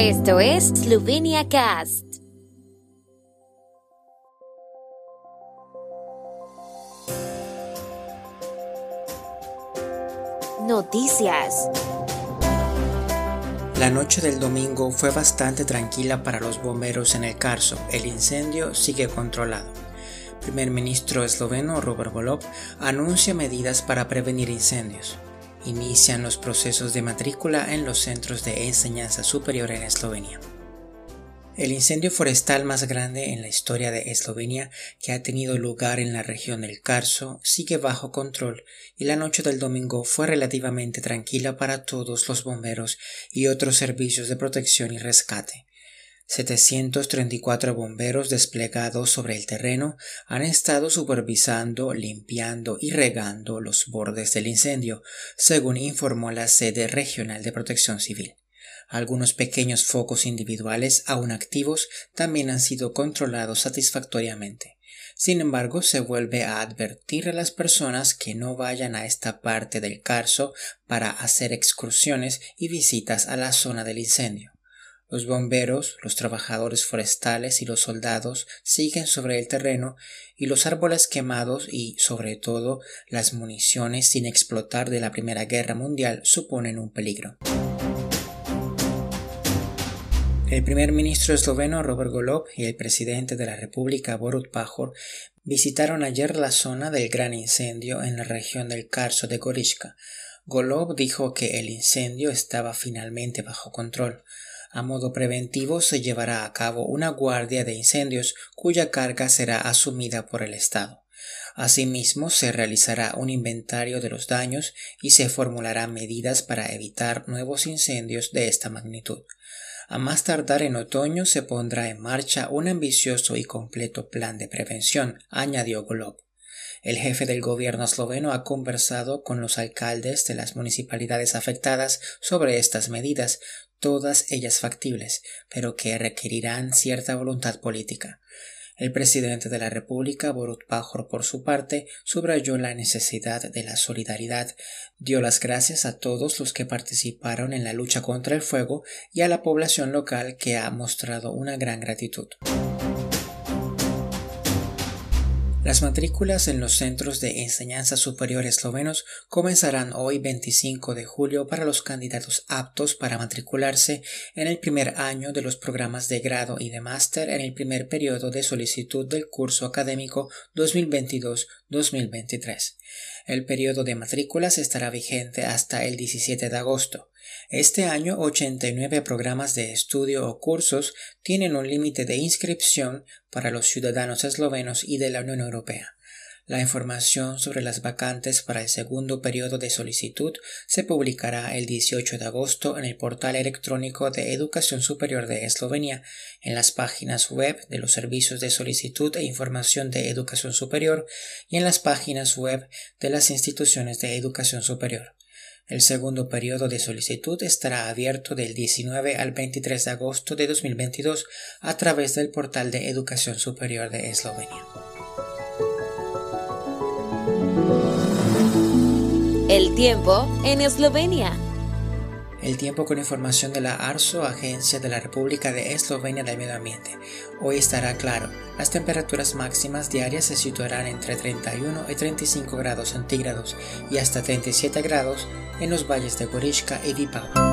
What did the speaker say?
Esto es Slovenia Cast. Noticias. La noche del domingo fue bastante tranquila para los bomberos en el Carso. El incendio sigue controlado. Primer ministro esloveno Robert Golob anuncia medidas para prevenir incendios. Inician los procesos de matrícula en los centros de enseñanza superior en Eslovenia. El incendio forestal más grande en la historia de Eslovenia que ha tenido lugar en la región del Carso sigue bajo control y la noche del domingo fue relativamente tranquila para todos los bomberos y otros servicios de protección y rescate. 734 bomberos desplegados sobre el terreno han estado supervisando, limpiando y regando los bordes del incendio, según informó la sede regional de protección civil. Algunos pequeños focos individuales aún activos también han sido controlados satisfactoriamente. Sin embargo, se vuelve a advertir a las personas que no vayan a esta parte del Carso para hacer excursiones y visitas a la zona del incendio. Los bomberos, los trabajadores forestales y los soldados siguen sobre el terreno y los árboles quemados y, sobre todo, las municiones sin explotar de la Primera Guerra Mundial suponen un peligro. El primer ministro esloveno Robert Golob y el presidente de la República Borut Pajor visitaron ayer la zona del gran incendio en la región del Carso de Goriška. Golob dijo que el incendio estaba finalmente bajo control. A modo preventivo se llevará a cabo una guardia de incendios cuya carga será asumida por el Estado. Asimismo, se realizará un inventario de los daños y se formularán medidas para evitar nuevos incendios de esta magnitud. A más tardar en otoño se pondrá en marcha un ambicioso y completo plan de prevención, añadió Golob. El jefe del gobierno esloveno ha conversado con los alcaldes de las municipalidades afectadas sobre estas medidas, todas ellas factibles, pero que requerirán cierta voluntad política. El presidente de la República, Borut Pajor, por su parte, subrayó la necesidad de la solidaridad, dio las gracias a todos los que participaron en la lucha contra el fuego y a la población local que ha mostrado una gran gratitud. Las matrículas en los centros de enseñanza superior eslovenos comenzarán hoy 25 de julio para los candidatos aptos para matricularse en el primer año de los programas de grado y de máster en el primer periodo de solicitud del curso académico 2022-2023. El periodo de matrículas estará vigente hasta el 17 de agosto. Este año 89 programas de estudio o cursos tienen un límite de inscripción para los ciudadanos eslovenos y de la Unión Europea. La información sobre las vacantes para el segundo periodo de solicitud se publicará el 18 de agosto en el portal electrónico de Educación Superior de Eslovenia, en las páginas web de los servicios de solicitud e información de educación superior y en las páginas web de las instituciones de educación superior. El segundo periodo de solicitud estará abierto del 19 al 23 de agosto de 2022 a través del portal de Educación Superior de Eslovenia. El tiempo en Eslovenia. El tiempo con información de la ARSO, Agencia de la República de Eslovenia del Medio Ambiente. Hoy estará claro. Las temperaturas máximas diarias se situarán entre 31 y 35 grados centígrados y hasta 37 grados en los valles de Gorishka y Vipava.